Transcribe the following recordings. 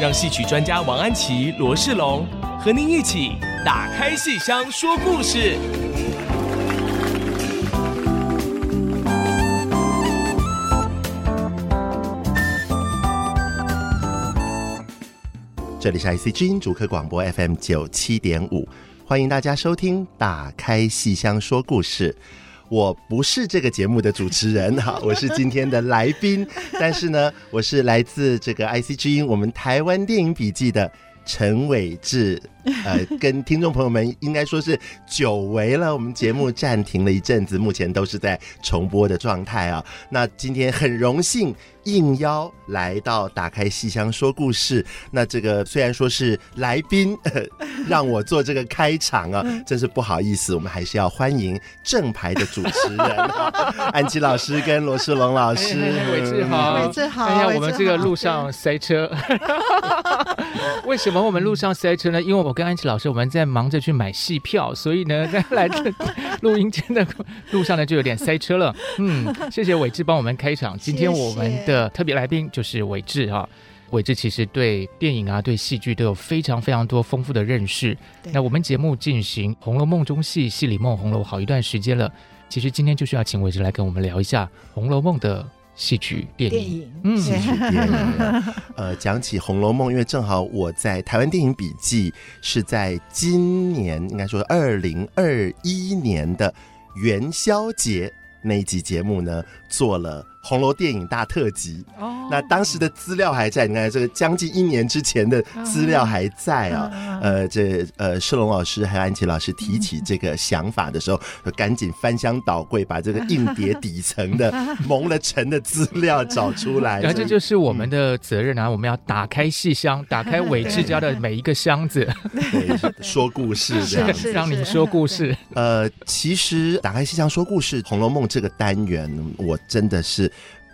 让戏曲专家王安琪、罗世龙和您一起打开戏箱说故事。这里是 IC 之音主客广播 FM 九七点五。欢迎大家收听《打开戏箱说故事》，我不是这个节目的主持人哈，我是今天的来宾，但是呢，我是来自这个 IC 之音我们台湾电影笔记的陈伟志。呃，跟听众朋友们应该说是久违了，我们节目暂停了一阵子，目前都是在重播的状态啊。那今天很荣幸应邀来到打开戏箱说故事。那这个虽然说是来宾，呃，让我做这个开场啊，真是不好意思，我们还是要欢迎正牌的主持人 安琪老师跟罗世龙老师。伟志好，伟志好。哎呀，我们这个路上塞车，为什么我们路上塞车呢？因为我。我跟安琪老师，我们在忙着去买戏票，所以呢，在来这 录音间的路上呢，就有点塞车了。嗯，谢谢伟志帮我们开场。今天我们的特别来宾就是伟志哈。伟志其实对电影啊、对戏剧都有非常非常多丰富的认识。那我们节目进行《红楼梦》中戏，戏里梦红楼好一段时间了。其实今天就是要请伟志来跟我们聊一下《红楼梦》的。戏曲电影，嗯，戏曲电影。呃，讲起《红楼梦》，因为正好我在台湾电影笔记是在今年，应该说二零二一年的元宵节那一集节目呢，做了。红楼电影大特辑，哦，那当时的资料还在，你看这个将近一年之前的资料还在啊。呃，这呃，世龙老师还有安琪老师提起这个想法的时候，就赶紧翻箱倒柜，把这个硬碟底层的 蒙了尘的资料找出来。然后这就是我们的责任啊，我们要打开戏箱，打开伟志家的每一个箱子，对，说故事 这样，是让你说故事。呃，其实打开戏箱说故事，《红楼梦》这个单元，我真的是。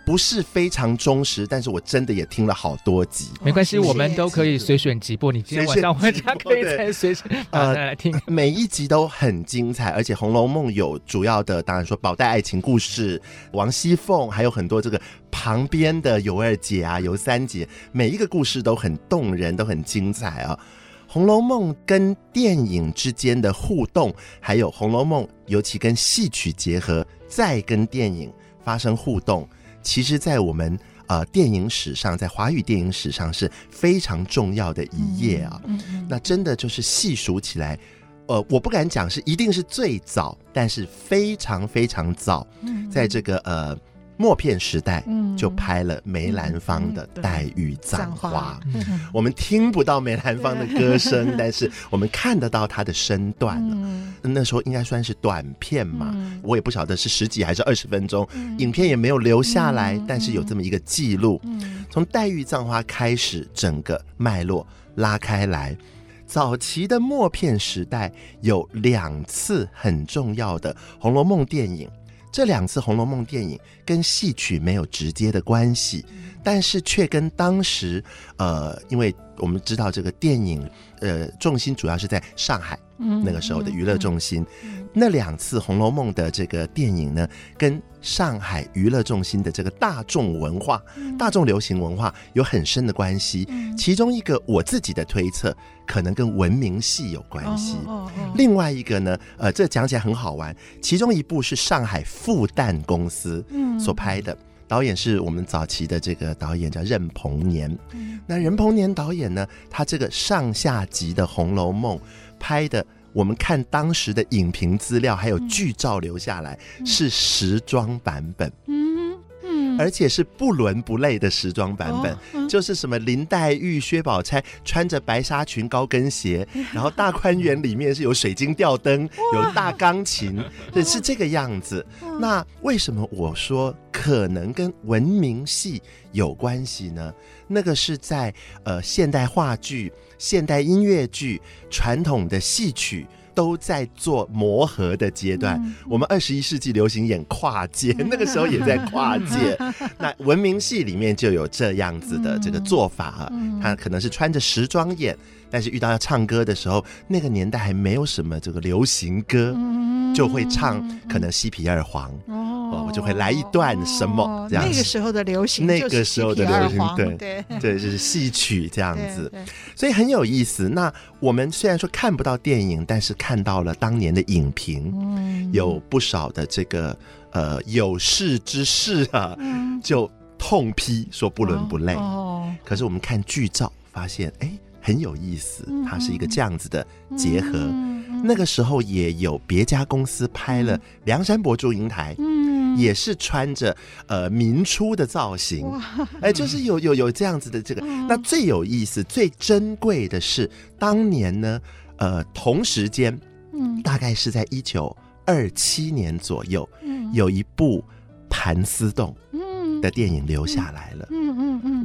不是非常忠实，但是我真的也听了好多集。没关系，我们都可以随选即播。你今天晚上回家可以再随选呃来听。每一集都很精彩，而且《红楼梦》有主要的，当然说宝黛爱情故事，王熙凤，还有很多这个旁边的尤二姐啊、尤三姐，每一个故事都很动人，都很精彩啊。《红楼梦》跟电影之间的互动，还有《红楼梦》尤其跟戏曲结合，再跟电影发生互动。其实，在我们呃电影史上，在华语电影史上是非常重要的一页啊。嗯嗯、那真的就是细数起来，呃，我不敢讲是一定是最早，但是非常非常早，在这个呃。默片时代就拍了梅兰芳的《黛玉葬花》，我们听不到梅兰芳的歌声，但是我们看得到她的身段了。那时候应该算是短片嘛，我也不晓得是十几还是二十分钟，影片也没有留下来，但是有这么一个记录。从《黛玉葬花》开始，整个脉络拉开来。早期的默片时代有两次很重要的《红楼梦》电影。这两次《红楼梦》电影跟戏曲没有直接的关系，但是却跟当时，呃，因为我们知道这个电影，呃，重心主要是在上海，那个时候的娱乐重心。那两次《红楼梦》的这个电影呢，跟上海娱乐中心的这个大众文化、大众流行文化有很深的关系。其中一个我自己的推测，可能跟文明戏有关系。另外一个呢，呃，这讲起来很好玩。其中一部是上海复旦公司所拍的，导演是我们早期的这个导演叫任鹏年。那任鹏年导演呢，他这个上下集的《红楼梦》拍的。我们看当时的影评资料，还有剧照留下来，是时装版本。嗯嗯，而且是不伦不类的时装版本，哦、就是什么林黛玉、薛宝钗穿着白纱裙、高跟鞋，然后大观园里面是有水晶吊灯、有大钢琴，对，是这个样子。那为什么我说可能跟文明戏有关系呢？那个是在呃现代话剧、现代音乐剧、传统的戏曲。都在做磨合的阶段。嗯、我们二十一世纪流行演跨界，嗯、那个时候也在跨界。嗯、那文明戏里面就有这样子的这个做法，嗯、他可能是穿着时装演，但是遇到要唱歌的时候，那个年代还没有什么这个流行歌，嗯、就会唱可能西皮二黄。嗯哦，我就会来一段什么这样子。那个时候的流行，那个时候的流行，对。对。对，就是戏曲这样子，所以很有意思。那我们虽然说看不到电影，但是看到了当年的影评，有不少的这个呃有识之士啊，就痛批说不伦不类。哦，可是我们看剧照发现，哎，很有意思，它是一个这样子的结合。那个时候也有别家公司拍了《梁山伯祝英台》。嗯。也是穿着呃民初的造型，哎，就是有有有这样子的这个。那最有意思、最珍贵的是，当年呢，呃，同时间，嗯，大概是在一九二七年左右，有一部《盘丝洞》的电影留下来了。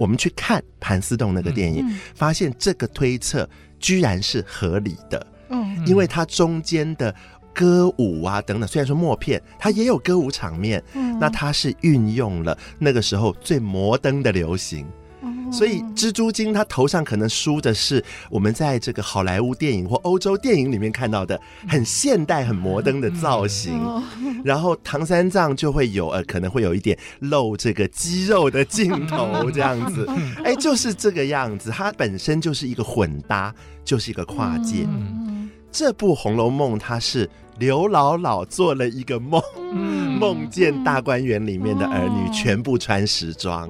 我们去看《盘丝洞》那个电影，发现这个推测居然是合理的。嗯，因为它中间的。歌舞啊，等等，虽然说默片，它也有歌舞场面，嗯，那它是运用了那个时候最摩登的流行，嗯，所以蜘蛛精它头上可能梳的是我们在这个好莱坞电影或欧洲电影里面看到的很现代、很摩登的造型，嗯，然后唐三藏就会有呃，可能会有一点露这个肌肉的镜头这样子，哎，就是这个样子，它本身就是一个混搭，就是一个跨界。嗯，这部《红楼梦》它是。刘姥姥做了一个梦，梦见大观园里面的儿女全部穿时装，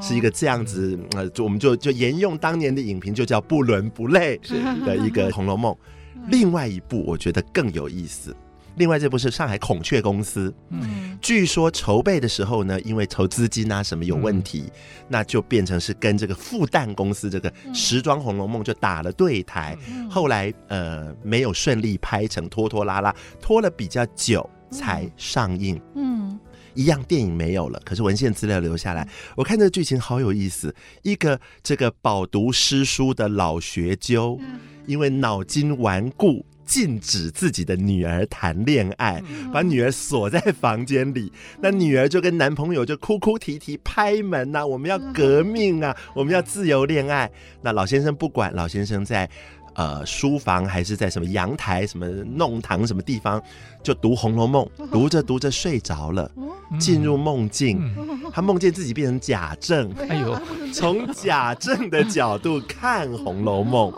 是一个这样子。呃，就我们就就沿用当年的影评，就叫不伦不类的一个《红楼梦》。另外一部我觉得更有意思。另外这部是上海孔雀公司，嗯，据说筹备的时候呢，因为投资金啊什么有问题，嗯、那就变成是跟这个复旦公司这个时装《红楼梦》就打了对台，嗯、后来呃没有顺利拍成，拖拖拉拉拖了比较久才上映，嗯，嗯一样电影没有了，可是文献资料留下来，我看这个剧情好有意思，一个这个饱读诗书的老学究，因为脑筋顽固。禁止自己的女儿谈恋爱，把女儿锁在房间里。那女儿就跟男朋友就哭哭啼啼拍门呐、啊，我们要革命啊，我们要自由恋爱。那老先生不管，老先生在。呃，书房还是在什么阳台、什么弄堂、什么地方，就读《红楼梦》，读着读着睡着了，进入梦境，他梦见自己变成贾政，哎呦，从贾政的角度看《红楼梦》，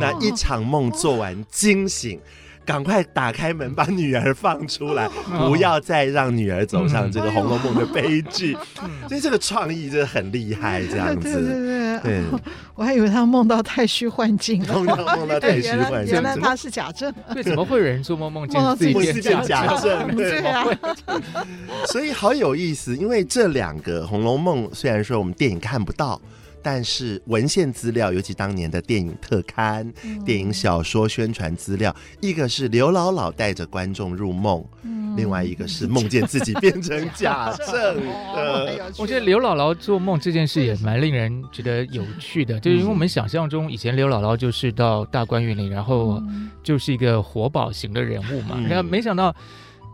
那一场梦做完惊醒。赶快打开门，把女儿放出来，不要再让女儿走上这个《红楼梦》的悲剧。所以这个创意真的很厉害，这样子。对对对，对我还以为他梦到太虚幻境了，梦到梦到太虚幻境。原来他是假证。对，怎么会有人做梦梦见 自己变假证？对啊。所以好有意思，因为这两个《红楼梦》虽然说我们电影看不到。但是文献资料，尤其当年的电影特刊、嗯、电影小说宣传资料，一个是刘姥姥带着观众入梦，嗯、另外一个是梦见自己变成贾政。我觉得刘姥姥做梦这件事也蛮令人觉得有趣的，就是因为我们想象中以前刘姥姥就是到大观园里，然后就是一个活宝型的人物嘛，然后、嗯、没想到。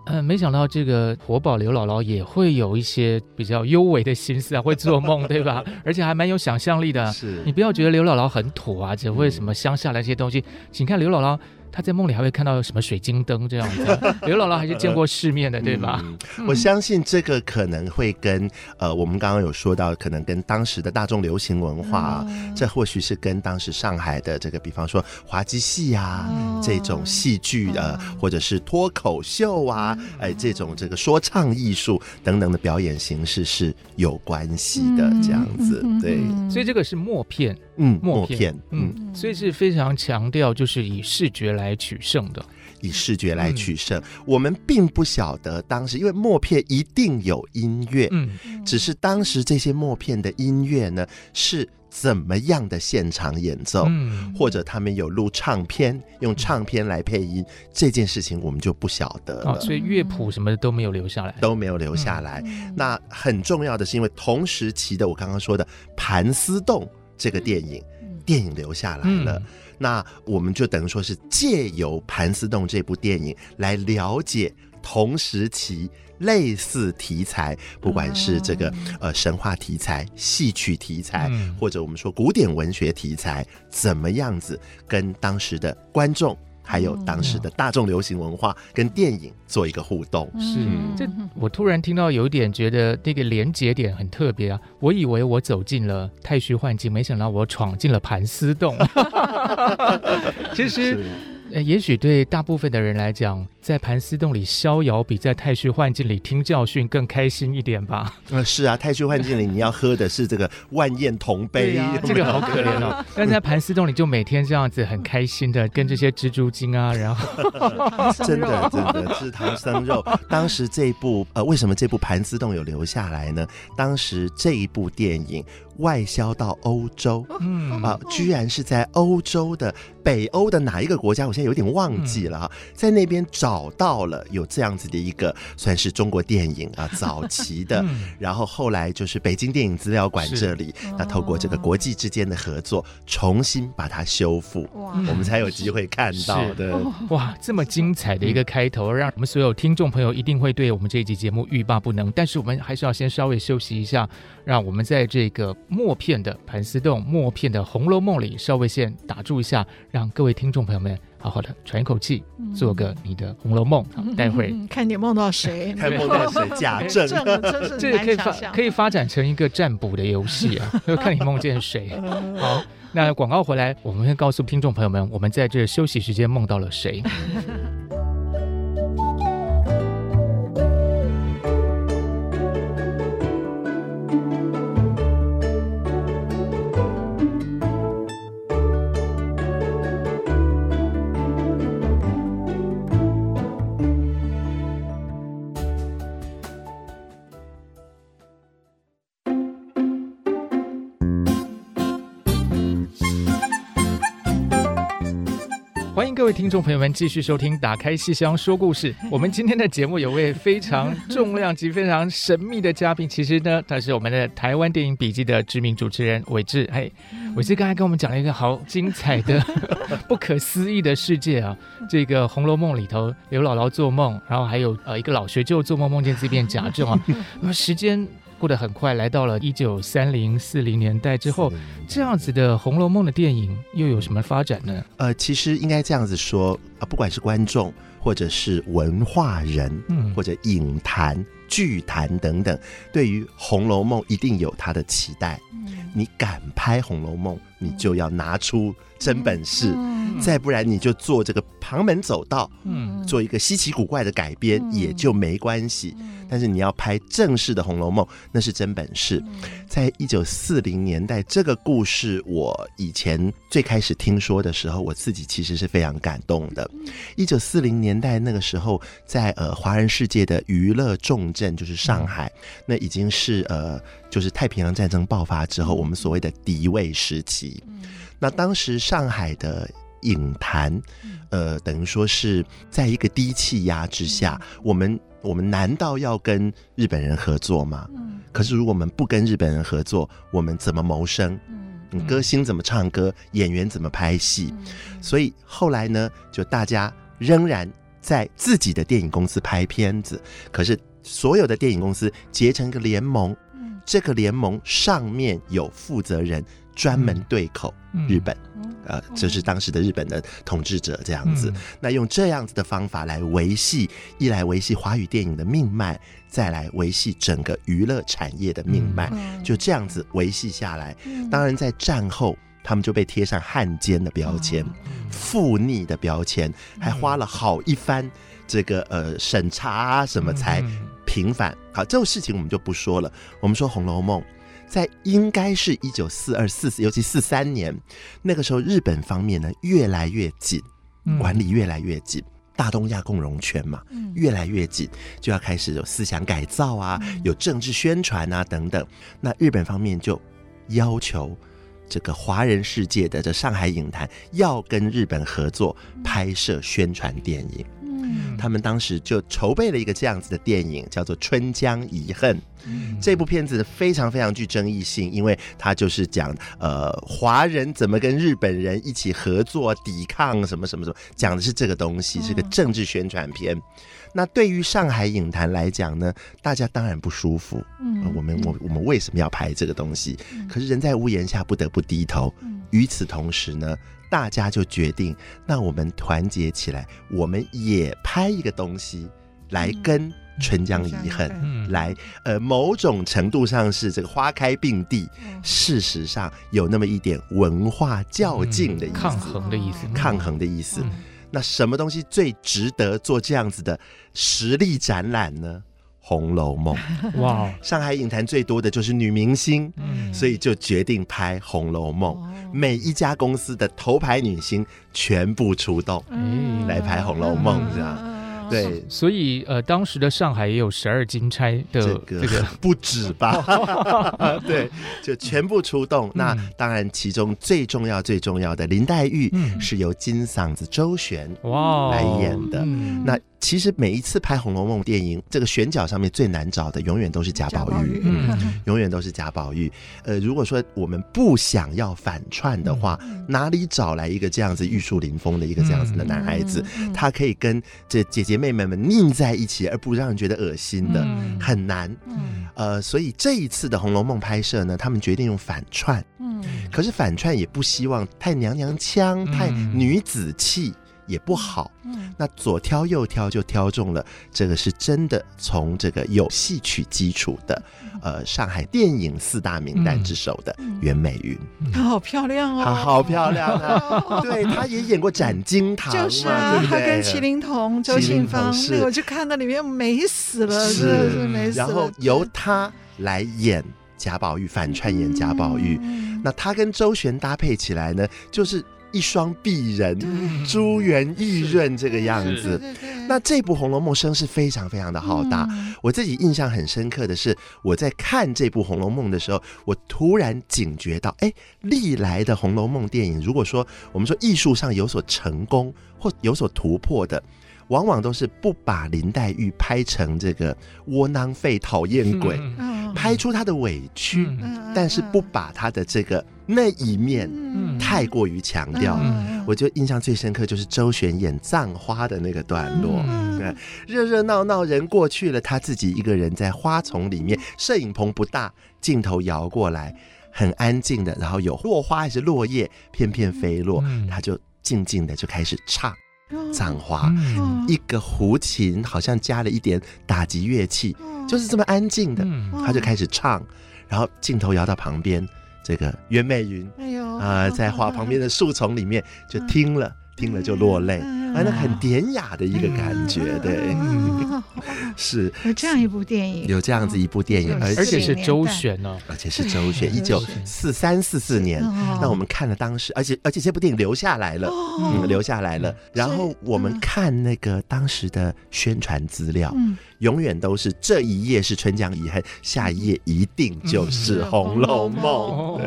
嗯，没想到这个活宝刘姥姥也会有一些比较幽微的心思啊，会做梦，对吧？而且还蛮有想象力的。是你不要觉得刘姥姥很土啊，只会什么乡下那些东西，请看刘姥姥。他在梦里还会看到什么水晶灯这样子？刘姥姥还是见过世面的，对吧？嗯、我相信这个可能会跟呃，我们刚刚有说到，可能跟当时的大众流行文化，嗯、这或许是跟当时上海的这个，比方说滑稽戏啊、嗯、这种戏剧的，嗯、或者是脱口秀啊，哎，这种这个说唱艺术等等的表演形式是有关系的，这样子。对，所以这个是默片，嗯，默片，嗯，所以是非常强调就是以视觉来。来取胜的。以视觉来取胜，嗯、我们并不晓得当时，因为默片一定有音乐，嗯，只是当时这些默片的音乐呢是怎么样的现场演奏，嗯，或者他们有录唱片，用唱片来配音，嗯、这件事情我们就不晓得了。哦，所以乐谱什么的都没有留下来，都没有留下来。嗯、那很重要的是，因为同时期的我刚刚说的《盘丝洞》这个电影，嗯、电影留下来了。嗯那我们就等于说是借由《盘丝洞》这部电影来了解同时期类似题材，不管是这个呃神话题材、戏曲题材，或者我们说古典文学题材，怎么样子跟当时的观众。还有当时的大众流行文化跟电影做一个互动，是这我突然听到有一点觉得那个连接点很特别啊！我以为我走进了太虚幻境，没想到我闯进了盘丝洞。其实。呃，也许对大部分的人来讲，在盘丝洞里逍遥比在太虚幻境里听教训更开心一点吧？嗯，是啊，太虚幻境里你要喝的是这个万宴同杯，啊、这个好可怜哦。但在盘丝洞里就每天这样子很开心的跟这些蜘蛛精啊，然后 真的真的吃唐僧肉。当时这一部呃，为什么这部盘丝洞有留下来呢？当时这一部电影。外销到欧洲，嗯啊，居然是在欧洲的北欧的哪一个国家？我现在有点忘记了哈，在那边找到了有这样子的一个算是中国电影啊早期的，然后后来就是北京电影资料馆这里，那透过这个国际之间的合作，重新把它修复，我们才有机会看到的。哇，这么精彩的一个开头，让我们所有听众朋友一定会对我们这一集节目欲罢不能。但是我们还是要先稍微休息一下，让我们在这个。默片的盘丝洞，默片的《红楼梦》里，稍微先打住一下，让各位听众朋友们好好的喘一口气，做个你的《红楼梦》。啊，待会 看你梦到谁，看梦到谁，假证，这个可以发可以发展成一个占卜的游戏啊，就看你梦见谁。好，那广告回来，我们会告诉听众朋友们，我们在这休息时间梦到了谁。各位听众朋友们，继续收听《打开戏箱说故事》。我们今天的节目有位非常重量级、非常神秘的嘉宾。其实呢，他是我们的台湾电影笔记的知名主持人韦志。嘿，韦志刚才跟我们讲了一个好精彩的、不可思议的世界啊！这个《红楼梦》里头，刘姥姥做梦，然后还有呃一个老学究做梦，梦见自己变贾政啊。那么时间。过得很快，来到了一九三零四零年代之后，这样子的《红楼梦》的电影又有什么发展呢？呃，其实应该这样子说啊，不管是观众，或者是文化人，嗯，或者影坛、剧坛等等，对于《红楼梦》一定有他的期待。嗯，你敢拍《红楼梦》，你就要拿出真本事，嗯，再不然你就做这个旁门走道，嗯，做一个稀奇古怪的改编，嗯，也就没关系。但是你要拍正式的《红楼梦》，那是真本事。在一九四零年代，这个故事我以前最开始听说的时候，我自己其实是非常感动的。一九四零年代那个时候，在呃华人世界的娱乐重镇就是上海，那已经是呃就是太平洋战争爆发之后，我们所谓的敌位时期。那当时上海的影坛，呃，等于说是在一个低气压之下，我们。我们难道要跟日本人合作吗？嗯，可是如果我们不跟日本人合作，我们怎么谋生？嗯，歌星怎么唱歌？演员怎么拍戏？嗯，所以后来呢，就大家仍然在自己的电影公司拍片子，可是所有的电影公司结成一个联盟，这个联盟上面有负责人。专门对口日本，嗯、呃，这、就是当时的日本的统治者这样子。嗯、那用这样子的方法来维系，一来维系华语电影的命脉，再来维系整个娱乐产业的命脉，嗯、就这样子维系下来。嗯、当然，在战后，他们就被贴上汉奸的标签、附逆、嗯、的标签，还花了好一番这个呃审查啊什么才平反。好，这种事情我们就不说了。我们说《红楼梦》。在应该是一九四二四四，尤其四三年那个时候，日本方面呢越来越紧，管理越来越紧。大东亚共荣圈嘛，越来越紧，就要开始有思想改造啊，有政治宣传啊等等。那日本方面就要求这个华人世界的这上海影坛要跟日本合作拍摄宣传电影。嗯他们当时就筹备了一个这样子的电影，叫做《春江遗恨》。这部片子非常非常具争议性，因为它就是讲呃华人怎么跟日本人一起合作抵抗什么什么什么，讲的是这个东西，是个政治宣传片。那对于上海影坛来讲呢，大家当然不舒服。嗯，我们我我们为什么要拍这个东西？可是人在屋檐下，不得不低头。与此同时呢，大家就决定，那我们团结起来，我们也拍一个东西来跟《春江遗恨》来，呃，某种程度上是这个花开并蒂，事实上有那么一点文化较劲的意思，抗衡的意思，抗衡的意思。那什么东西最值得做这样子的实力展览呢？《红楼梦》哇，上海影坛最多的就是女明星，嗯，所以就决定拍《红楼梦》，每一家公司的头牌女星全部出动，嗯，来拍《红楼梦》这样。对，所以呃，当时的上海也有十二金钗的这个，这个。不止吧？对，就全部出动。嗯、那当然，其中最重要、最重要的林黛玉是由金嗓子周璇哇来演的。嗯、那其实每一次拍《红楼梦》电影，这个选角上面最难找的，永远都是贾宝玉，嗯，永远都是贾宝玉。呃，如果说我们不想要反串的话，嗯、哪里找来一个这样子玉树临风的一个这样子的男孩子，嗯、他可以跟这姐姐？妹妹们腻在一起，而不让人觉得恶心的，嗯、很难。嗯、呃，所以这一次的《红楼梦》拍摄呢，他们决定用反串。嗯，可是反串也不希望太娘娘腔、嗯、太女子气。也不好，嗯，那左挑右挑就挑中了这个是真的从这个有戏曲基础的，呃，上海电影四大名旦之首的袁美云，她好漂亮哦，她好漂亮啊，对，她也演过《斩金堂》，就是啊，她跟麒麟童、周信芳，是，我就看到里面美死了，是。是美死了，然后由她来演贾宝玉，反串演贾宝玉，那她跟周璇搭配起来呢，就是。一双璧人，珠圆玉润这个样子。那这部《红楼梦》声势非常非常的浩大。嗯、我自己印象很深刻的是，我在看这部《红楼梦》的时候，我突然警觉到，哎，历来的《红楼梦》电影，如果说我们说艺术上有所成功或有所突破的，往往都是不把林黛玉拍成这个窝囊废、讨厌鬼，嗯、拍出她的委屈，嗯、但是不把她的这个。那一面太过于强调，嗯、我就印象最深刻就是周璇演葬花的那个段落，嗯、对，热热闹闹人过去了，他自己一个人在花丛里面，摄影棚不大，镜头摇过来，很安静的，然后有落花还是落叶片片飞落，嗯、他就静静的就开始唱葬花，嗯、一个胡琴好像加了一点打击乐器，就是这么安静的，他就开始唱，然后镜头摇到旁边。这个袁美云，哎呦。啊，在花旁边的树丛里面就听了，听了就落泪，啊，那很典雅的一个感觉，对，是。有这样一部电影，有这样子一部电影，而且是周旋呢，而且是周旋，一九四三四四年，那我们看了当时，而且而且这部电影留下来了，嗯，留下来了，然后我们看那个当时的宣传资料。永远都是这一页是春江遗恨，下一页一定就是《红楼梦》。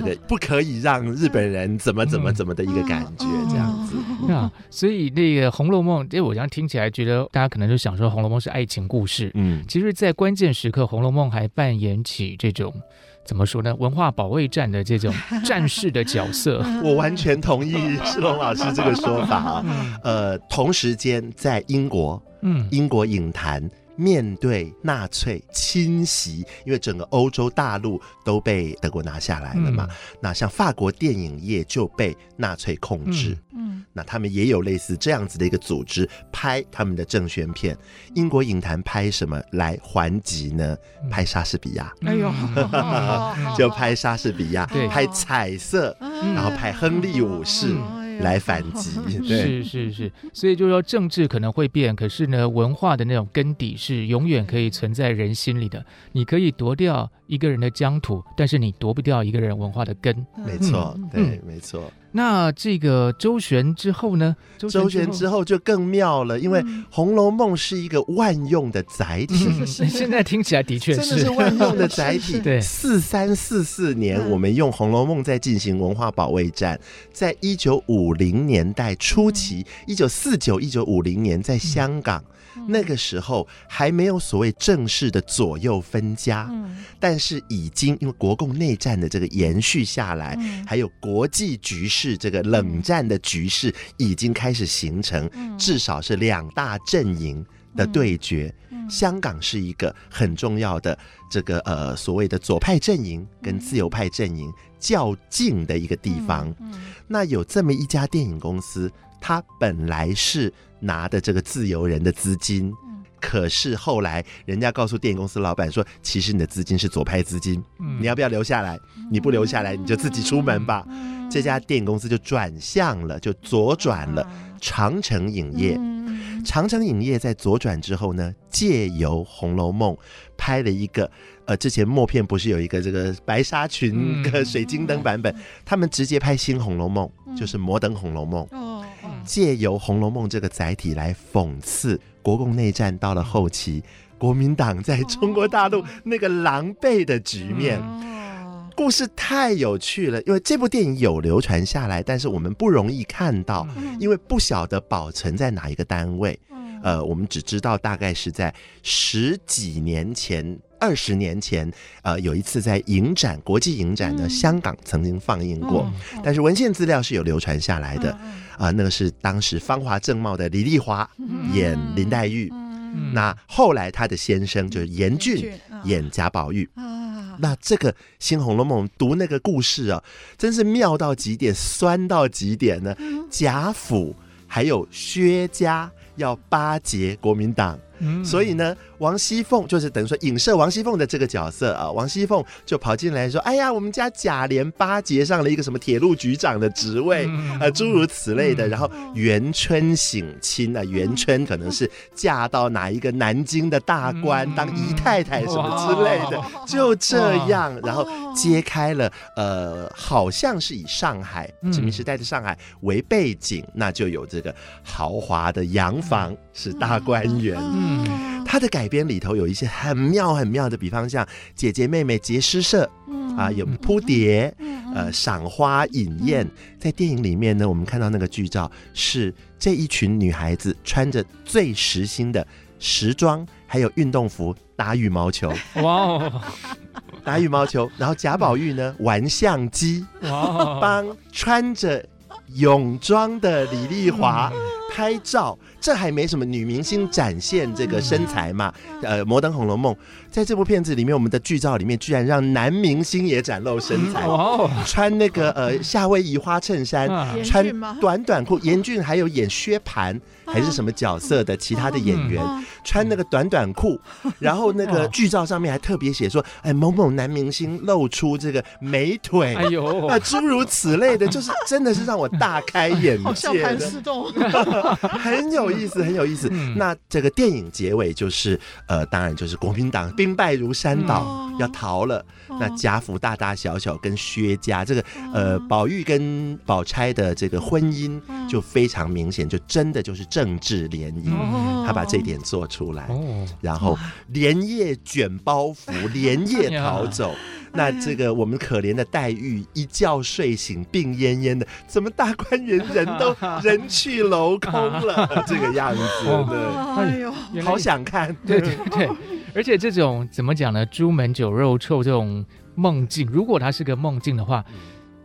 呃，这个不可以让日本人怎么怎么怎么的一个感觉，这样子。啊，所以那个《红楼梦》，因为我这样听起来觉得大家可能就想说《红楼梦》是爱情故事，嗯，其实，在关键时刻，《红楼梦》还扮演起这种怎么说呢？文化保卫战的这种战士的角色。我完全同意世龙老师这个说法啊。呃，同时间在英国。嗯，英国影坛面对纳粹侵袭，因为整个欧洲大陆都被德国拿下来了嘛。嗯、那像法国电影业就被纳粹控制。嗯，那他们也有类似这样子的一个组织拍他们的政宣片。英国影坛拍什么来还击呢？拍莎士比亚。哎呦，就拍莎士比亚，对，拍彩色，然后拍亨利五世。来反击，是是是，所以就是说政治可能会变，可是呢，文化的那种根底是永远可以存在人心里的。你可以夺掉一个人的疆土，但是你夺不掉一个人文化的根。没错，对，没错。那这个周旋之后呢？周旋之后就更妙了，因为《红楼梦》是一个万用的载体。嗯、现在听起来的确是，真的是万用的载体。对，四三四四年，我们用《红楼梦》在进行文化保卫战。在一九五零年代初期，一九四九、一九五零年，在香港。那个时候还没有所谓正式的左右分家，嗯、但是已经因为国共内战的这个延续下来，嗯、还有国际局势这个冷战的局势已经开始形成，嗯、至少是两大阵营的对决。嗯、香港是一个很重要的这个呃所谓的左派阵营跟自由派阵营较劲的一个地方。那有这么一家电影公司，它本来是。拿的这个自由人的资金，可是后来人家告诉电影公司老板说，其实你的资金是左派资金，你要不要留下来？你不留下来，你就自己出门吧。这家电影公司就转向了，就左转了长城影业。长城影业在左转之后呢，借由《红楼梦》拍了一个，呃，之前默片不是有一个这个白纱裙和水晶灯版本，他们直接拍新《红楼梦》，就是摩登《红楼梦》。借由《红楼梦》这个载体来讽刺国共内战到了后期，国民党在中国大陆那个狼狈的局面。故事太有趣了，因为这部电影有流传下来，但是我们不容易看到，因为不晓得保存在哪一个单位。呃，我们只知道大概是在十几年前、二十年前，呃，有一次在影展、国际影展的香港曾经放映过，但是文献资料是有流传下来的。啊，那个是当时芳华正茂的李丽华演林黛玉，嗯、那后来他的先生就是严俊演贾宝玉。啊、那这个《新红楼梦》读那个故事啊，真是妙到极点，酸到极点呢。贾府还有薛家要巴结国民党。嗯、所以呢，王熙凤就是等于说影射王熙凤的这个角色啊。王熙凤就跑进来说：“哎呀，我们家贾琏巴结上了一个什么铁路局长的职位，嗯、呃，诸如此类的。嗯、然后元春省亲啊，元春可能是嫁到哪一个南京的大官、嗯、当姨太太什么之类的，就这样，然后揭开了呃，好像是以上海殖民时代的上海为背景，嗯、那就有这个豪华的洋房、嗯、是大观园。嗯”嗯，他的改编里头有一些 很妙很妙的，比方像姐姐妹妹结诗社，啊，有扑蝶，呃，赏花饮宴。在电影里面呢，我们看到那个剧照是这一群女孩子穿着最时兴的时装，还有运动服打羽毛球。哇哦，打羽毛球，然后贾宝玉呢玩相机，哇，帮穿着泳装的李丽华拍照。这还没什么女明星展现这个身材嘛？呃，《摩登红楼梦》在这部片子里面，我们的剧照里面居然让男明星也展露身材，穿那个呃夏威夷花衬衫，穿短短裤。严俊还有演薛蟠还是什么角色的其他的演员，穿那个短短裤，然后那个剧照上面还特别写说，哎，某某男明星露出这个美腿，哎呦，啊，诸如此类的，就是真的是让我大开眼界，好像盘丝洞，很有。意思，很有意思。嗯、那这个电影结尾就是，呃，当然就是国民党兵败如山倒，嗯、要逃了。哦、那贾府大大小小跟薛家这个，呃，宝玉跟宝钗的这个婚姻就非常明显，就真的就是政治联姻。嗯、他把这一点做出来，哦、然后连夜卷包袱，连夜 逃走。那这个我们可怜的黛玉一觉睡醒病恹恹的，怎么大观园人都人去楼空了？这个样子，对，哎呦，好想看，对对对，而且这种怎么讲呢？朱门酒肉臭这种梦境，如果它是个梦境的话。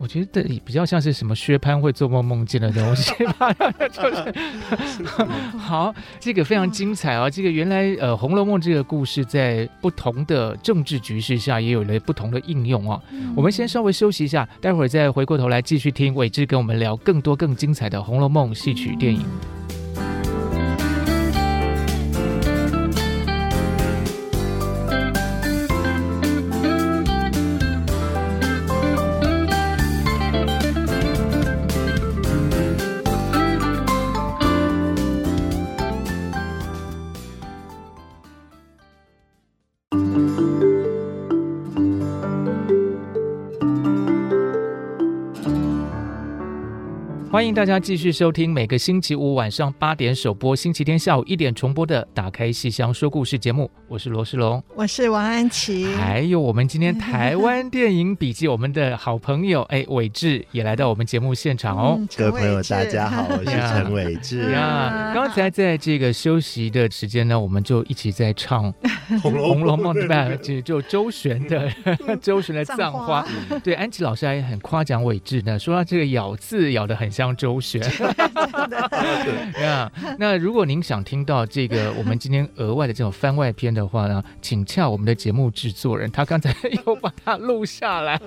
我觉得比较像是什么薛蟠会做梦梦见的东西吧，就是 好，这个非常精彩啊！这个原来呃《红楼梦》这个故事在不同的政治局势下也有了不同的应用啊。嗯、我们先稍微休息一下，待会儿再回过头来继续听伟志跟我们聊更多更精彩的《红楼梦》戏曲电影。欢迎大家继续收听每个星期五晚上八点首播、星期天下午一点重播的《打开戏箱说故事》节目。我是罗世龙，我是王安琪，还有我们今天台湾电影笔记，我们的好朋友 哎伟志也来到我们节目现场哦。各位朋友，大家好，我是 陈伟志呀。刚才在这个休息的时间呢，我们就一起在唱《红楼梦》，对吧？就就周璇的周璇的《葬花》。对，安琪老师还很夸奖伟志呢，说他这个咬字咬得很像。像周旋，呀，那如果您想听到这个我们今天额外的这种番外篇的话呢，请洽我们的节目制作人，他刚才又把它录下来。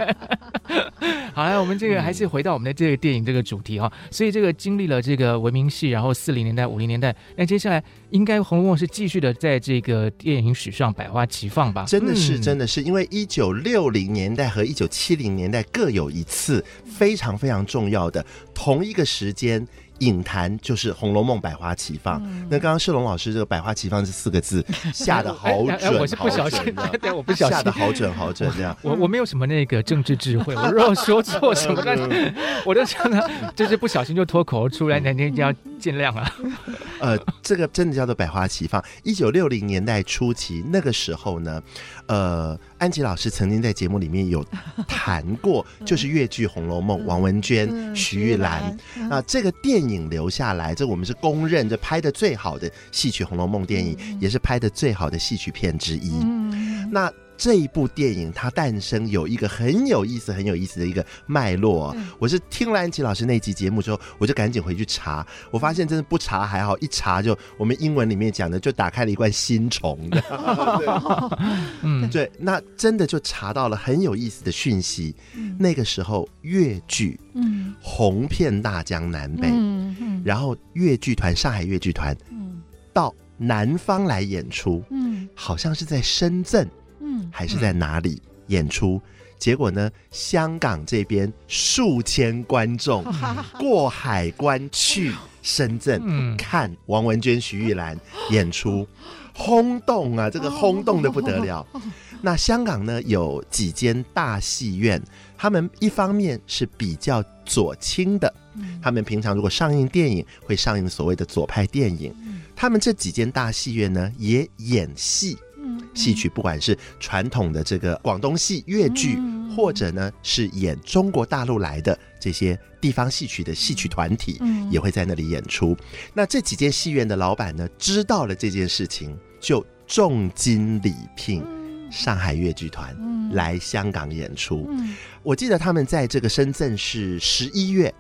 好来，我们这个还是回到我们的这个电影这个主题哈，所以这个经历了这个文明戏，然后四零年代、五零年代，那接下来应该《红楼梦》是继续的在这个电影史上百花齐放吧？真的是，真的是，因为一九六零年代和一九七零年代各有一次非常非常重要的同。一个时间。影坛就是《红楼梦》百花齐放。嗯、那刚刚世龙老师这个“百花齐放”这四个字 下得好准，哎哎、我是不小心的，对，我不小心下得好准好准这样。我我没有什么那个政治智慧，我如果说错什么，但 是我就想呢，就是不小心就脱口而出来，那您一定要见谅啊。呃，这个真的叫做百花齐放。一九六零年代初期那个时候呢，呃，安吉老师曾经在节目里面有谈过，就是越剧《红楼梦》，王文娟、徐玉兰啊，这个电影。影留下来，这我们是公认这拍的最好的戏曲《红楼梦》电影，嗯、也是拍的最好的戏曲片之一。嗯、那这一部电影它诞生有一个很有意思、很有意思的一个脉络。嗯、我是听了安琪老师那集节目之后，我就赶紧回去查，我发现真的不查还好，一查就我们英文里面讲的就打开了一罐新虫的。嗯，对，那真的就查到了很有意思的讯息。嗯、那个时候粤剧嗯红遍大江南北。嗯然后粤剧团上海粤剧团，嗯，到南方来演出，嗯，好像是在深圳，嗯，还是在哪里演出？结果呢，香港这边数千观众过海关去深圳看王文娟、徐玉兰演出，轰动啊！这个轰动的不得了。那香港呢，有几间大戏院，他们一方面是比较左倾的。他们平常如果上映电影，会上映所谓的左派电影。他们这几间大戏院呢，也演戏，戏曲，不管是传统的这个广东戏、粤剧，或者呢是演中国大陆来的这些地方戏曲的戏曲团体，也会在那里演出。那这几间戏院的老板呢，知道了这件事情，就重金礼聘上海粤剧团来香港演出。我记得他们在这个深圳是十一月。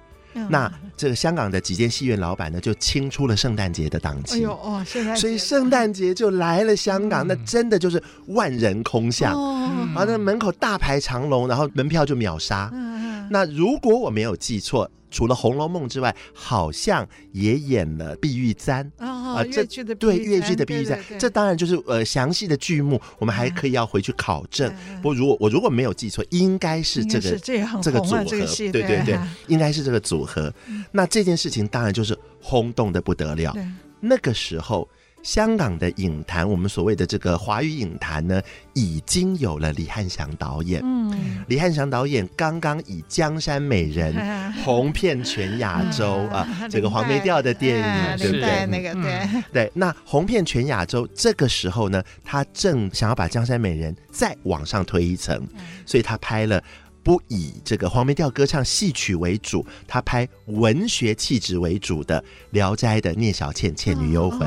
那这个香港的几间戏院老板呢，就清出了圣诞节的档期。哎呦哦，圣诞节，所以圣诞节就来了香港，嗯、那真的就是万人空巷，哦、然后那门口大排长龙，然后门票就秒杀。嗯、那如果我没有记错。除了《红楼梦》之外，好像也演了《碧玉簪》啊，这对越剧的《碧玉簪》，这当然就是呃详细的剧目，我们还可以要回去考证。不过如果我如果没有记错，应该是这个这个组合，对对对，应该是这个组合。那这件事情当然就是轰动的不得了。那个时候。香港的影坛，我们所谓的这个华语影坛呢，已经有了李汉祥导演。嗯，李汉祥导演刚刚以《江山美人 》红遍全亚洲啊，这个黄梅调的电影，对不对？那个对 对，那红遍全亚洲，这个时候呢，他正想要把《江山美人》再往上推一层，所以他拍了。不以这个黄梅调歌唱戏曲为主，他拍文学气质为主的《聊斋》的聂小倩《倩女幽魂》，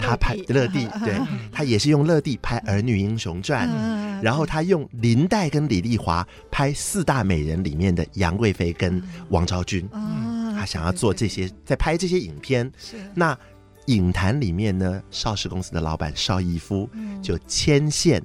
他拍乐地，对，他也是用乐地拍《儿女英雄传》，然后他用林黛跟李丽华拍四大美人里面的杨贵妃跟王昭君，他想要做这些，在拍这些影片。那影坛里面呢，邵氏公司的老板邵逸夫就牵线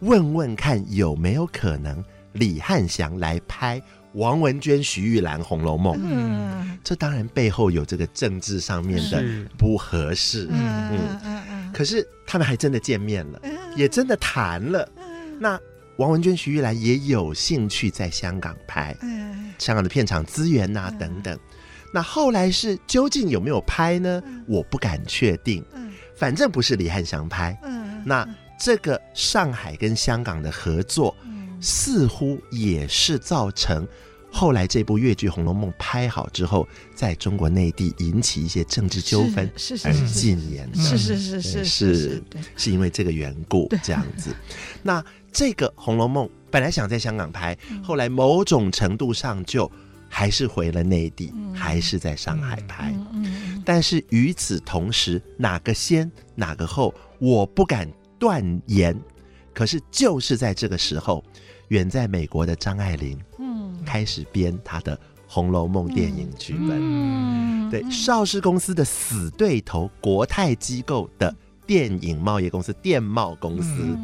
问问看有没有可能。李翰祥来拍王文娟、徐玉兰《红楼梦》，嗯，这当然背后有这个政治上面的不合适，嗯嗯嗯，可是他们还真的见面了，也真的谈了。那王文娟、徐玉兰也有兴趣在香港拍，香港的片场资源呐等等。那后来是究竟有没有拍呢？我不敢确定。反正不是李翰祥拍。那这个上海跟香港的合作。似乎也是造成《后来这部越剧《红楼梦》拍好之后，在中国内地引起一些政治纠纷，而禁言，是是是是是，是因为这个缘故这样子。那这个《红楼梦》本来想在香港拍，后来某种程度上就还是回了内地，还是在上海拍。但是与此同时，哪个先哪个后，我不敢断言。可是就是在这个时候，远在美国的张爱玲，嗯，开始编她的《红楼梦》电影剧本。嗯，对，邵氏公司的死对头国泰机构的电影贸易公司电贸公司，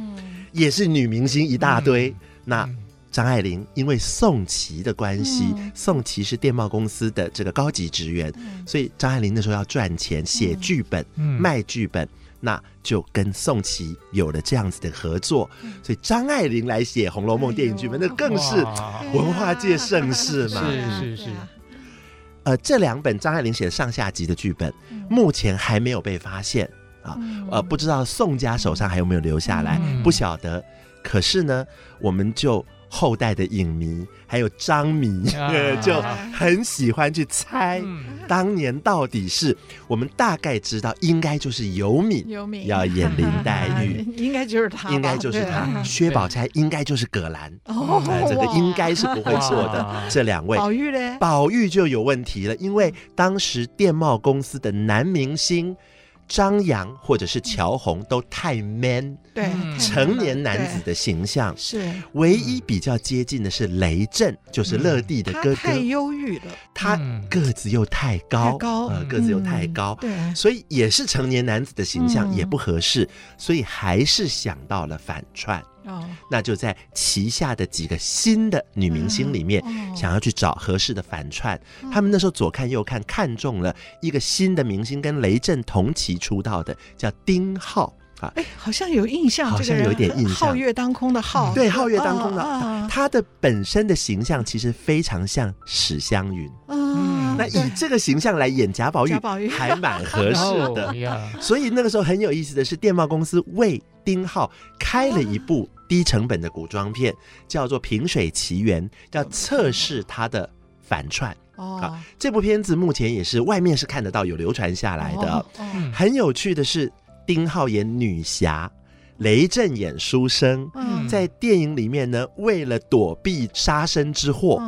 也是女明星一大堆。那张爱玲因为宋琦的关系，宋琦是电贸公司的这个高级职员，所以张爱玲那时候要赚钱，写剧本，卖剧本。那就跟宋琦有了这样子的合作，所以张爱玲来写《红楼梦》电影剧本，那更是文化界盛事嘛。是是是。呃，这两本张爱玲写的上下集的剧本，目前还没有被发现啊。呃，不知道宋家手上还有没有留下来，不晓得。可是呢，我们就。后代的影迷还有张迷，就很喜欢去猜，当年到底是我们大概知道，应该就是尤敏，尤敏要演林黛玉，应该就是他，应该就是他。薛宝钗应该就是葛兰，哦，这个应该是不会错的。这两位，宝玉呢？宝玉就有问题了，因为当时电贸公司的男明星。张扬或者是乔红都太 man，对，成年男子的形象。是唯一比较接近的是雷震，就是乐蒂的哥哥，太忧郁了，他个子又太高，高，呃，个子又太高，对，所以也是成年男子的形象也不合适，所以还是想到了反串。哦，那就在旗下的几个新的女明星里面，想要去找合适的反串。他们那时候左看右看，看中了一个新的明星，跟雷震同期出道的，叫丁浩啊。哎，好像有印象，好像有点印象。皓月当空的皓，对，皓月当空的。他的本身的形象其实非常像史湘云。嗯，那以这个形象来演贾宝玉，还蛮合适的。所以那个时候很有意思的是，电报公司为丁浩开了一部低成本的古装片，叫做《萍水奇缘》，要测试他的反串。哦，这部片子目前也是外面是看得到有流传下来的。很有趣的是，丁浩演女侠，雷震演书生。在电影里面呢，为了躲避杀身之祸。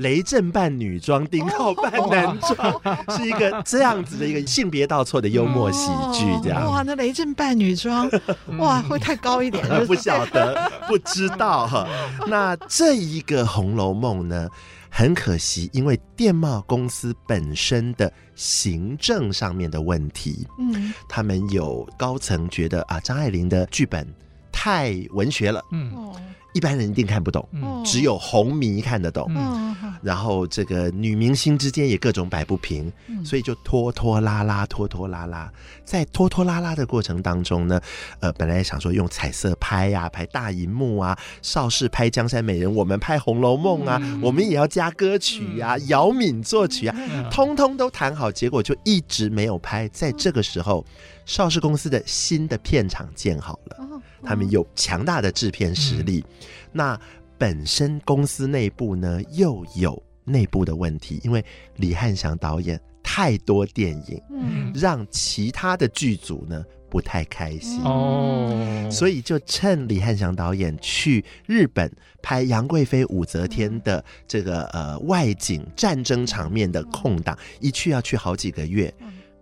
雷震扮女装，丁浩扮男装，是一个这样子的一个性别倒错的幽默喜剧，这样。哇，那雷震扮女装，哇，会太高一点？不晓得，不知道哈。那这一个《红楼梦》呢，很可惜，因为电贸公司本身的行政上面的问题，嗯，他们有高层觉得啊，张爱玲的剧本太文学了，嗯。一般人一定看不懂，只有红迷看得懂。嗯，然后这个女明星之间也各种摆不平，所以就拖拖拉拉，拖拖拉拉。在拖拖拉拉的过程当中呢，呃，本来想说用彩色拍呀、啊，拍大荧幕啊，邵氏拍《江山美人》，我们拍《红楼梦》啊，我们也要加歌曲啊，姚敏作曲啊，通通都谈好，结果就一直没有拍。在这个时候，邵氏公司的新的片场建好了。他们有强大的制片实力，嗯、那本身公司内部呢又有内部的问题，因为李汉祥导演太多电影，嗯，让其他的剧组呢不太开心。哦，所以就趁李汉祥导演去日本拍杨贵妃、武则天的这个呃外景战争场面的空档，一去要去好几个月，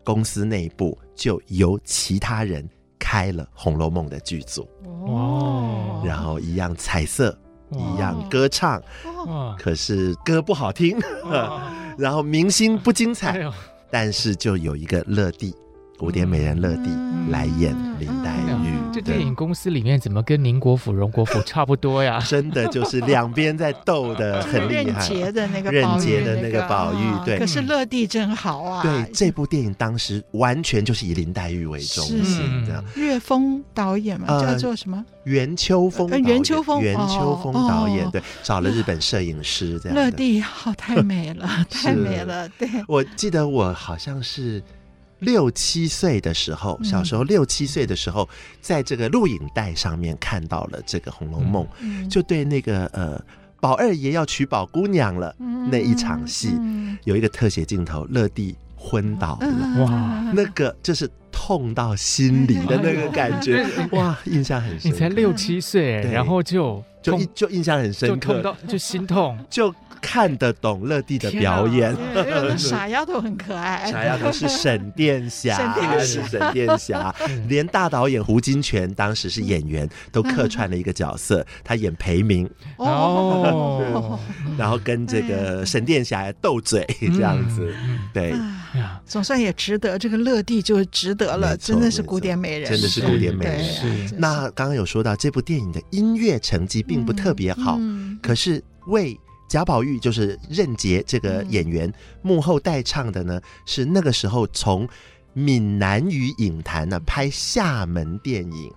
公司内部就由其他人。开了《红楼梦》的剧组。哦，然后一样彩色，一样歌唱，可是歌不好听，然后明星不精彩，但是就有一个乐蒂。古典美人乐蒂来演林黛玉，这电影公司里面怎么跟宁国府、荣国府差不多呀？真的就是两边在斗的很厉害。任杰的那个任杰的那个宝玉，对。可是乐蒂真好啊！对，这部电影当时完全就是以林黛玉为中心，这样。岳峰导演嘛，叫做什么？袁秋风。袁秋风。袁秋风导演，对，找了日本摄影师这样。乐蒂好，太美了，太美了。对，我记得我好像是。六七岁的时候，小时候六七岁的时候，在这个录影带上面看到了这个《红楼梦》，就对那个呃宝二爷要娶宝姑娘了，嗯、那一场戏、嗯、有一个特写镜头，乐蒂昏倒了，嗯、哇，那个就是痛到心里的那个感觉，哎、哇，印象很深。你才六七岁，然后就就就印象很深刻，就痛到就心痛。就。看得懂乐蒂的表演，傻丫头很可爱。傻丫头是沈殿霞，是沈殿霞。连大导演胡金铨当时是演员，都客串了一个角色，他演裴明。哦，然后跟这个沈殿霞斗嘴这样子，对，总算也值得。这个乐蒂就值得了，真的是古典美人，真的是古典美人。那刚刚有说到这部电影的音乐成绩并不特别好，可是为贾宝玉就是任杰这个演员幕后代唱的呢，是那个时候从闽南语影坛呢拍厦门电影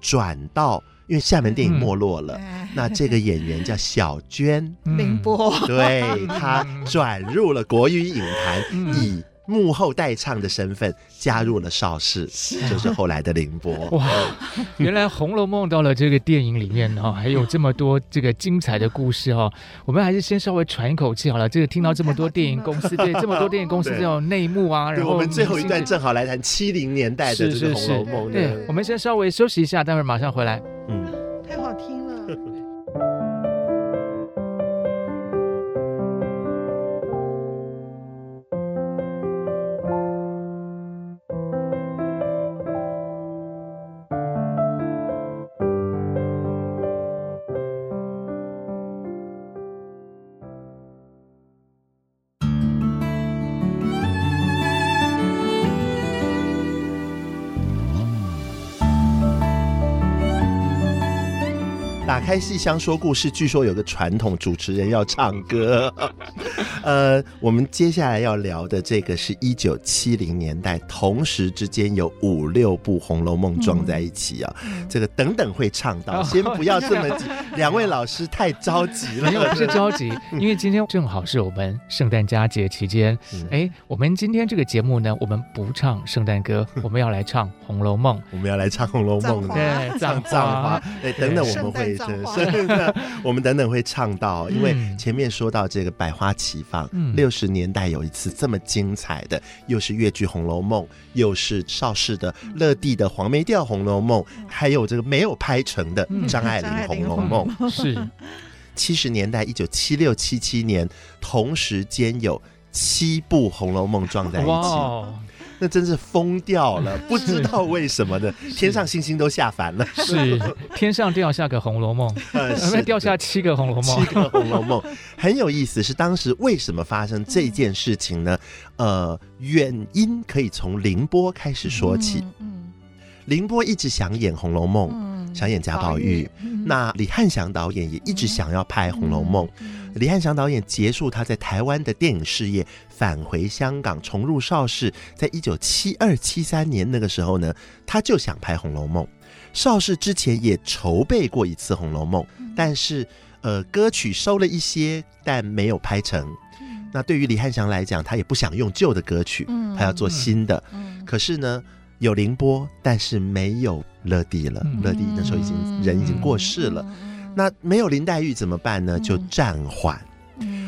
转到，因为厦门电影没落了，那这个演员叫小娟。宁波，对，他转入了国语影坛以。幕后代唱的身份加入了邵氏，就是后来的凌波。哇，原来《红楼梦》到了这个电影里面哈，还有这么多这个精彩的故事哈。我们还是先稍微喘一口气好了。这个听到这么多电影公司，对这么多电影公司这种内幕啊，然后我们最后一段正好来谈七零年代的这个《红楼梦》。对，我们先稍微休息一下，待会儿马上回来。嗯，太好听开戏箱说故事，据说有个传统，主持人要唱歌。呃，我们接下来要聊的这个是一九七零年代，同时之间有五六部《红楼梦》撞在一起啊。嗯、这个等等会唱到，先不要这么急，两位老师太着急了。没有，不是 着急，因为今天正好是我们圣诞佳节期间。哎，我们今天这个节目呢，我们不唱圣诞歌，我们要来唱《红楼梦》，我们要来唱《红楼梦》，对，唱葬花。哎，等等我们会。是的，我们等等会唱到，因为前面说到这个百花齐放，六十、嗯、年代有一次这么精彩的，又是越剧《红楼梦》，又是邵氏的乐蒂的黄梅调《红楼梦》，还有这个没有拍成的张爱玲《红楼梦》。是。七十年代，一九七六七七年，同时间有七部《红楼梦》撞在一起。哇那真是疯掉了，不知道为什么的，天上星星都下凡了。是天上掉下个《红楼梦 》，呃，掉下七个《红楼梦》，七个《红楼梦》很有意思。是当时为什么发生这件事情呢？呃，原因可以从凌波开始说起。嗯，凌波一直想演《红楼梦》，想演贾宝玉。那李翰祥导演也一直想要拍《红楼梦》。李翰祥导演结束他在台湾的电影事业，返回香港重入邵氏。在一九七二七三年那个时候呢，他就想拍《红楼梦》。邵氏之前也筹备过一次《红楼梦》，但是呃歌曲收了一些，但没有拍成。那对于李翰祥来讲，他也不想用旧的歌曲，他要做新的。可是呢，有凌波，但是没有乐蒂了。乐蒂那时候已经人已经过世了。那没有林黛玉怎么办呢？就暂缓。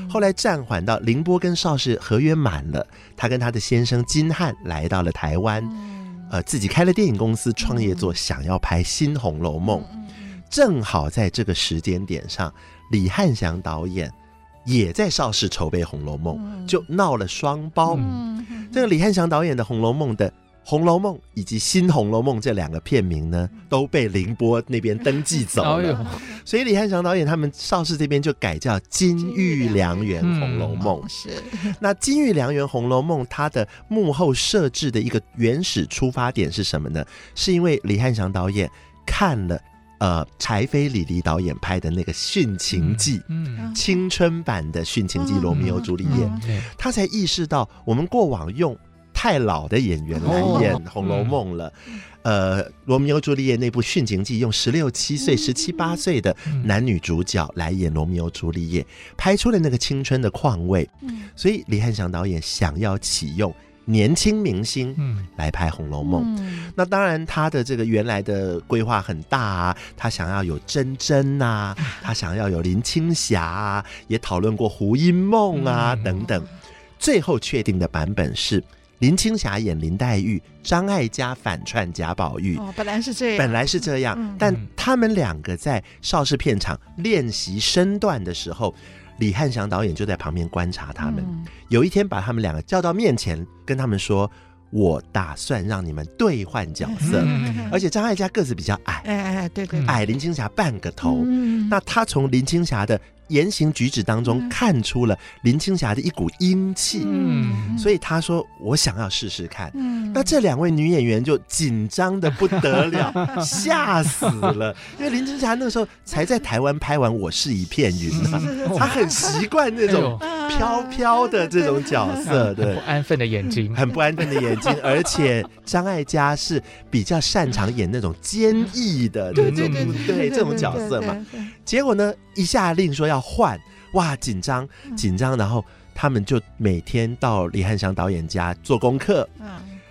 后来暂缓到凌波跟邵氏合约满了，他跟他的先生金汉来到了台湾，呃，自己开了电影公司，创业做，想要拍新《红楼梦》。正好在这个时间点上，李汉祥导演也在邵氏筹备《红楼梦》，就闹了双包。这个李汉祥导演的《红楼梦》的。《红楼梦》以及《新红楼梦》这两个片名呢，都被凌波那边登记走了，所以李汉祥导演他们邵氏这边就改叫《金玉良缘红楼梦》。是，那《金玉良缘红楼梦》它的幕后设置的一个原始出发点是什么呢？是因为李汉祥导演看了呃柴菲李黎导演拍的那个《殉情记》，嗯，青春版的《殉情记》罗密欧朱丽叶，他才意识到我们过往用。太老的演员来演《红楼梦》了，呃，《罗密欧朱丽叶》那部《殉情记》用十六七岁、十七八岁的男女主角来演罗密欧朱丽叶，拍出了那个青春的况味。所以李翰祥导演想要启用年轻明星来拍《红楼梦》。嗯，那当然，他的这个原来的规划很大啊，他想要有珍珍呐，他想要有林青霞啊，也讨论过胡因梦啊等等。最后确定的版本是林青霞演林黛玉，张艾嘉反串贾宝玉。哦，本来是这样，本来是这样，嗯、但他们两个在邵氏片场练习身段的时候，李翰祥导演就在旁边观察他们。嗯、有一天把他们两个叫到面前，跟他们说：“我打算让你们兑换角色。嗯”而且张艾嘉个子比较矮，哎哎对对，矮林青霞半个头。嗯、那他从林青霞的言行举止当中看出了林青霞的一股英气，嗯，所以他说我想要试试看。嗯，那这两位女演员就紧张的不得了，吓死了，因为林青霞那个时候才在台湾拍完《我是一片云》呢，她很习惯那种飘飘的这种角色，对，不安分的眼睛，很不安分的眼睛，而且张艾嘉是比较擅长演那种坚毅的那种，对这种角色嘛。结果呢，一下令说要换，哇，紧张紧张，然后他们就每天到李汉祥导演家做功课。嗯，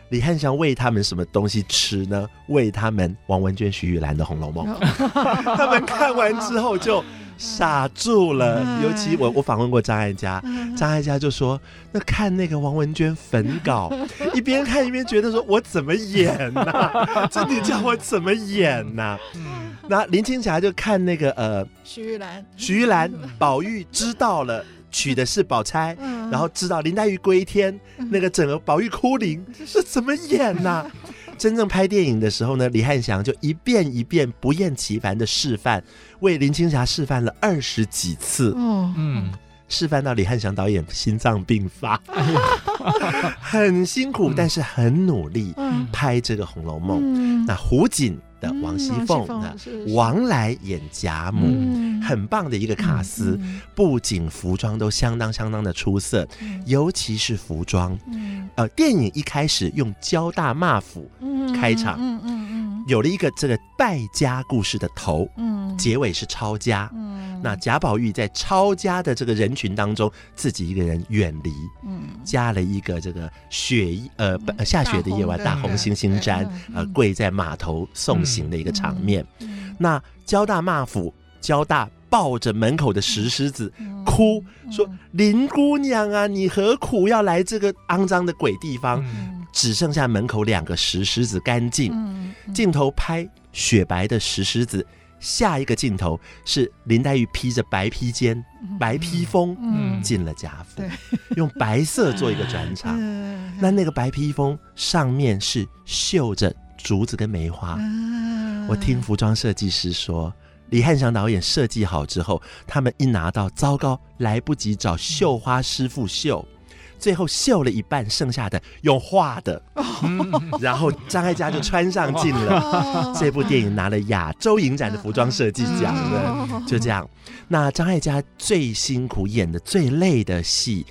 李汉祥喂他们什么东西吃呢？喂他们王文娟、徐玉兰的《红楼梦》。他们看完之后就傻住了。尤其我我访问过张艾嘉，张艾嘉就说：“那看那个王文娟粉稿，一边看一边觉得说，我怎么演呐、啊？这你叫我怎么演呐、啊？”那林青霞就看那个呃，徐玉兰，徐玉兰，宝玉知道了娶的是宝钗，然后知道林黛玉归天，那个整个宝玉哭灵，这怎么演呐、啊？真正拍电影的时候呢，李汉祥就一遍一遍不厌其烦的示范，为林青霞示范了二十几次，嗯，嗯，示范到李汉祥导演心脏病发，很辛苦，但是很努力拍这个《红楼梦》。那胡锦的王熙凤，那王来演贾母，很棒的一个卡司，不仅服装都相当相当的出色，尤其是服装。呃，电影一开始用交大骂府开场，嗯嗯。嗯，有了一个这个败家故事的头，嗯，结尾是抄家，嗯，那贾宝玉在抄家的这个人群当中，自己一个人远离，嗯，加了一个这个雪呃下雪的夜晚，大红星星毡，呃跪在码头送行的一个场面，那交大骂府，焦大抱着门口的石狮子哭，说林姑娘啊，你何苦要来这个肮脏的鬼地方？只剩下门口两个石狮子干净，镜头拍雪白的石狮子，下一个镜头是林黛玉披着白披肩、白披风进了贾府，用白色做一个转场，那那个白披风上面是绣着竹子跟梅花。我听服装设计师说，李汉祥导演设计好之后，他们一拿到，糟糕，来不及找绣花师傅绣，最后绣了一半，剩下的用画的，然后张艾嘉就穿上镜了。这部电影拿了亚洲影展的服装设计奖的，就这样。那张艾嘉最辛苦演的最累的戏。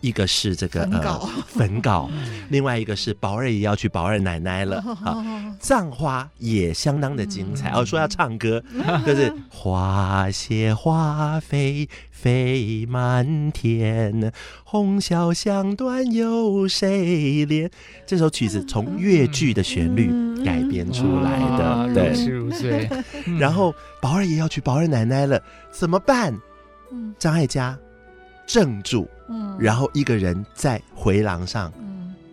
一个是这个粉稿 呃粉稿，另外一个是宝二爷要去保二奶奶了 啊，葬花也相当的精彩哦。说要唱歌，就是花谢花飞飞满天，红綃香断有谁怜？这首曲子从粤剧的旋律改编出来的，对，如痴如醉。然后宝二爷要去保二奶奶了，怎么办？张艾嘉怔住。然后一个人在回廊上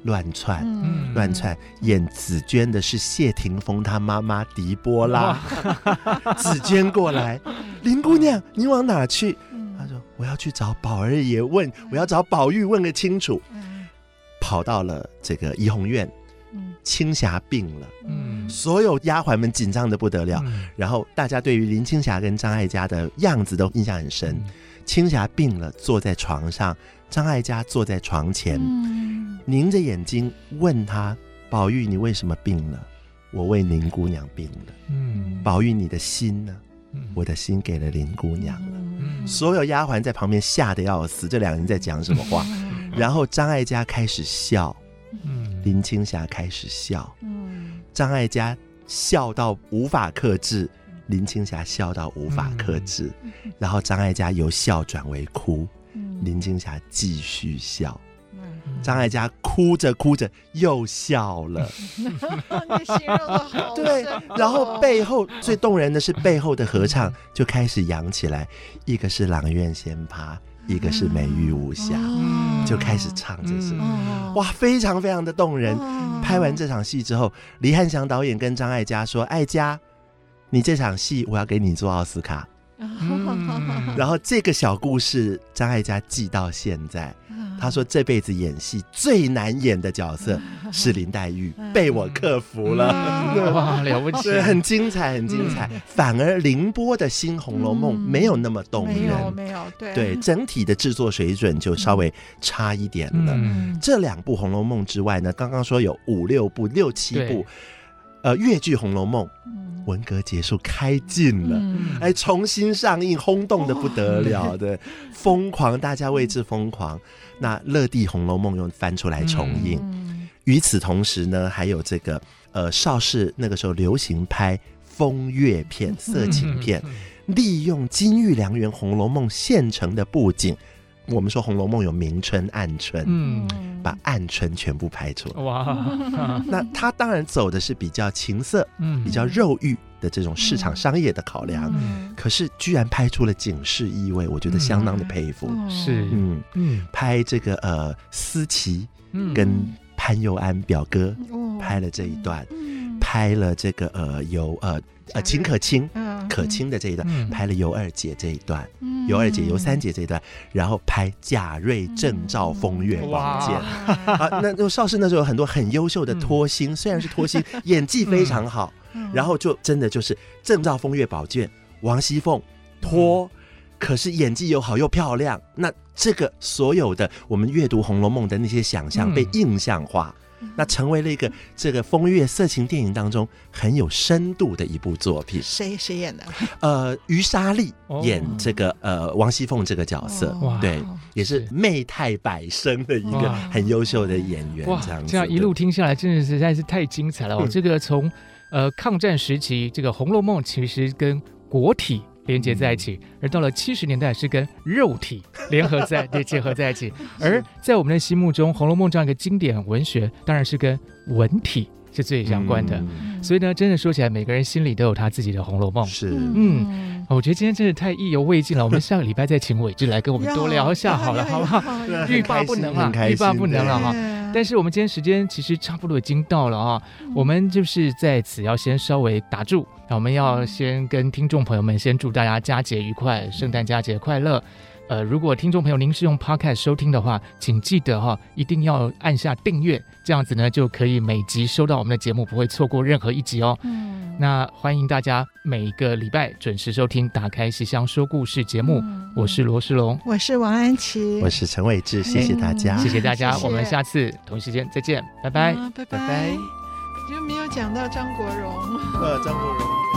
乱窜，乱窜。演紫娟的是谢霆锋他妈妈狄波拉，紫娟过来，林姑娘，你往哪去？他说我要去找宝二爷问，我要找宝玉问个清楚。跑到了这个怡红院，青霞病了，所有丫鬟们紧张的不得了。然后大家对于林青霞跟张艾嘉的样子都印象很深。青霞病了，坐在床上，张艾嘉坐在床前，嗯、凝着眼睛问他：“宝玉，你为什么病了？”“我为林姑娘病了。”“嗯，宝玉，你的心呢？”“嗯、我的心给了林姑娘了。嗯”所有丫鬟在旁边吓得要死，这两人在讲什么话？嗯、然后张艾嘉开始笑，嗯、林青霞开始笑，嗯、张艾嘉笑到无法克制。林青霞笑到无法克制，嗯、然后张艾嘉由笑转为哭，嗯、林青霞继续笑，嗯、张艾嘉哭着哭着又笑了。对，然后背后最动人的是背后的合唱就开始扬起来，一个是阑院仙葩，一个是美玉无瑕，嗯、就开始唱这首，嗯、哇，非常非常的动人。嗯、拍完这场戏之后，黎汉祥导演跟张艾嘉说：“艾嘉，你这场戏我要给你做奥斯卡。”嗯、然后这个小故事，张艾嘉记到现在。他说这辈子演戏最难演的角色是林黛玉，被我克服了。哇，了不起，很精彩，很精彩。反而凌波的新《红楼梦》没有那么动人，没有，没有，对，对，整体的制作水准就稍微差一点了。这两部《红楼梦》之外呢，刚刚说有五六部、六七部。呃，越剧《红楼梦》文革结束开禁了，哎，重新上映，轰动的不得了 的，疯狂，大家为之疯狂。那乐地《红楼梦》又翻出来重映。与此同时呢，还有这个呃邵氏那个时候流行拍风月片、色情片，利用金玉良缘《红楼梦》现成的布景。我们说《红楼梦》有明春暗春，嗯，把暗春全部拍出来。哇，那他当然走的是比较情色、嗯，比较肉欲的这种市场商业的考量，嗯，可是居然拍出了警示意味，我觉得相当的佩服。是，嗯。嗯，拍这个呃思琪跟潘佑安表哥拍了这一段，拍了这个呃有呃呃秦可卿。可卿的这一段、嗯、拍了尤二姐这一段，嗯、尤二姐、尤三姐这一段，然后拍贾瑞正照风月宝剑。啊，那就邵氏那时候有很多很优秀的托星，嗯、虽然是托星，演技非常好，嗯、然后就真的就是正照风月宝剑，王熙凤脱，嗯、可是演技又好又漂亮，那这个所有的我们阅读《红楼梦》的那些想象被印象化。嗯那成为了一个这个风月色情电影当中很有深度的一部作品。谁谁演的？呃，于莎莉演这个呃王熙凤这个角色，对，也是媚态百生的一个很优秀的演员。这样这样一路听下来，真的实在是太精彩了。哦，这个从呃抗战时期，这个《红楼梦》其实跟国体。连接在一起，而到了七十年代是跟肉体联合在对结合在一起，而在我们的心目中，《红楼梦》这样一个经典文学，当然是跟文体是最相关的。嗯、所以呢，真的说起来，每个人心里都有他自己的《红楼梦》。是，嗯，我觉得今天真的太意犹未尽了。我们下个礼拜再请伟志来跟我们多聊一下好了，好不好？欲罢不能了，欲罢不能了哈。但是我们今天时间其实差不多已经到了啊，我们就是在此要先稍微打住。那我们要先跟听众朋友们先祝大家佳节愉快，圣诞佳节快乐。呃，如果听众朋友您是用 Podcast 收听的话，请记得哈，一定要按下订阅，这样子呢就可以每集收到我们的节目，不会错过任何一集哦。嗯，那欢迎大家每个礼拜准时收听《打开戏箱说故事》节目，嗯、我是罗世龙，我是王安琪，我是陈伟志，谢谢大家，谢谢。大家，谢谢。我们下次同一时间再见，拜拜，啊、拜拜。拜拜。就没有讲到张国荣。呃，张国荣。